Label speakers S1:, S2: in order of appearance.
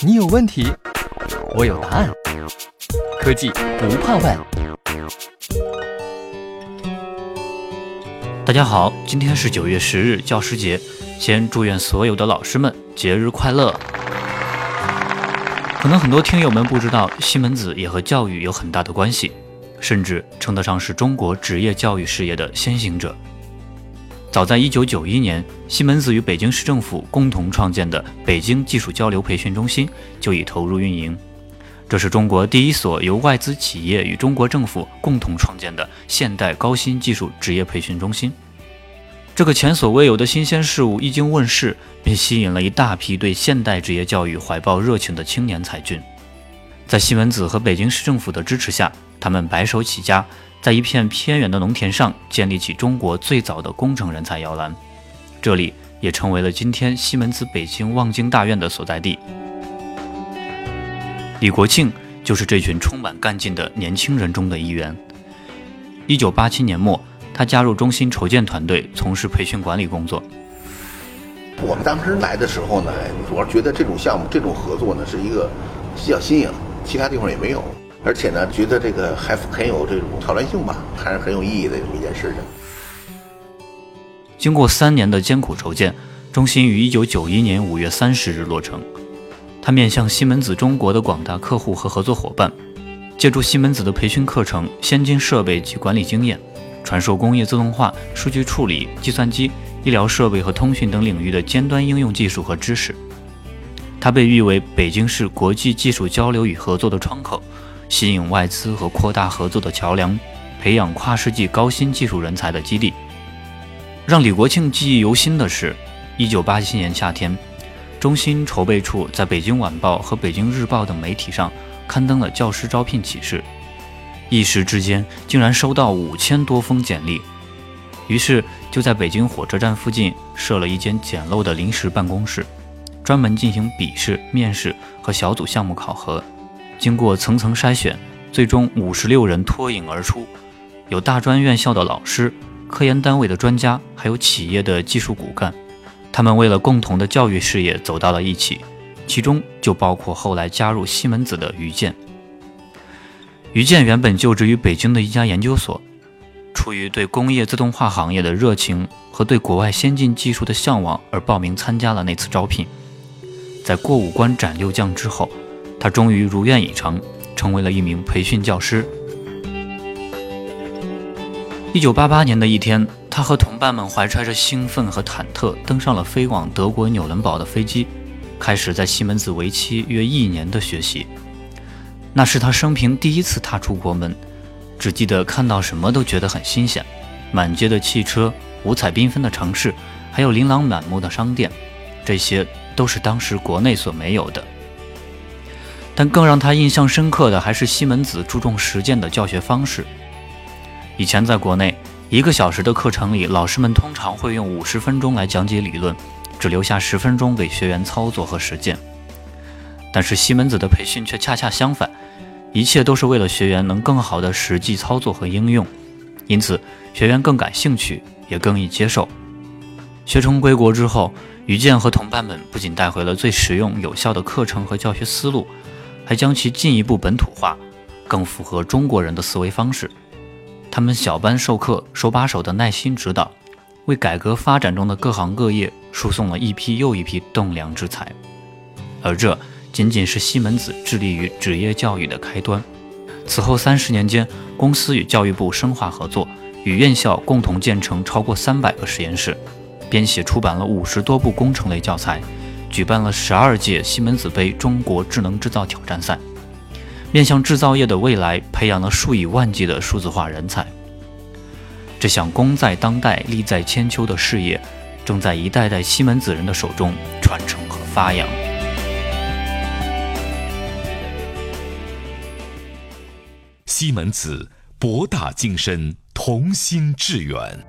S1: 你有问题，我有答案。科技不怕问。
S2: 大家好，今天是九月十日，教师节。先祝愿所有的老师们节日快乐。可能很多听友们不知道，西门子也和教育有很大的关系，甚至称得上是中国职业教育事业的先行者。早在1991年，西门子与北京市政府共同创建的北京技术交流培训中心就已投入运营。这是中国第一所由外资企业与中国政府共同创建的现代高新技术职业培训中心。这个前所未有的新鲜事物一经问世，便吸引了一大批对现代职业教育怀抱热情的青年才俊。在西门子和北京市政府的支持下，他们白手起家。在一片偏远的农田上建立起中国最早的工程人才摇篮，这里也成为了今天西门子北京望京大院的所在地。李国庆就是这群充满干劲的年轻人中的一员。一九八七年末，他加入中心筹建团队，从事培训管理工作。
S3: 我们当时来的时候呢，主要觉得这种项目、这种合作呢是一个比较新颖，其他地方也没有。而且呢，觉得这个还很有这种挑战性吧，还是很有意义的一件事情。
S2: 经过三年的艰苦筹建，中心于一九九一年五月三十日落成。它面向西门子中国的广大客户和合作伙伴，借助西门子的培训课程、先进设备及管理经验，传授工业自动化、数据处理、计算机、医疗设备和通讯等领域的尖端应用技术和知识。它被誉为北京市国际技术交流与合作的窗口。吸引外资和扩大合作的桥梁，培养跨世纪高新技术人才的基地。让李国庆记忆犹新的是，一九八七年夏天，中心筹备处在《北京晚报》和《北京日报》等媒体上刊登了教师招聘启事，一时之间竟然收到五千多封简历。于是就在北京火车站附近设了一间简陋的临时办公室，专门进行笔试、面试和小组项目考核。经过层层筛选，最终五十六人脱颖而出，有大专院校的老师、科研单位的专家，还有企业的技术骨干。他们为了共同的教育事业走到了一起，其中就包括后来加入西门子的于建。于建原本就职于北京的一家研究所，出于对工业自动化行业的热情和对国外先进技术的向往而报名参加了那次招聘。在过五关斩六将之后。他终于如愿以偿，成为了一名培训教师。一九八八年的一天，他和同伴们怀揣着兴奋和忐忑，登上了飞往德国纽伦堡的飞机，开始在西门子为期约一年的学习。那是他生平第一次踏出国门，只记得看到什么都觉得很新鲜：满街的汽车、五彩缤纷的城市，还有琳琅满目的商店，这些都是当时国内所没有的。但更让他印象深刻的还是西门子注重实践的教学方式。以前在国内，一个小时的课程里，老师们通常会用五十分钟来讲解理论，只留下十分钟给学员操作和实践。但是西门子的培训却恰恰相反，一切都是为了学员能更好的实际操作和应用，因此学员更感兴趣，也更易接受。学成归国之后，于建和同伴们不仅带回了最实用有效的课程和教学思路。还将其进一步本土化，更符合中国人的思维方式。他们小班授课，手把手的耐心指导，为改革发展中的各行各业输送了一批又一批栋梁之才。而这仅仅是西门子致力于职业教育的开端。此后三十年间，公司与教育部深化合作，与院校共同建成超过三百个实验室，编写出版了五十多部工程类教材。举办了十二届西门子杯中国智能制造挑战赛，面向制造业的未来，培养了数以万计的数字化人才。这项功在当代、利在千秋的事业，正在一代代西门子人的手中传承和发扬。
S4: 西门子博大精深，同心致远。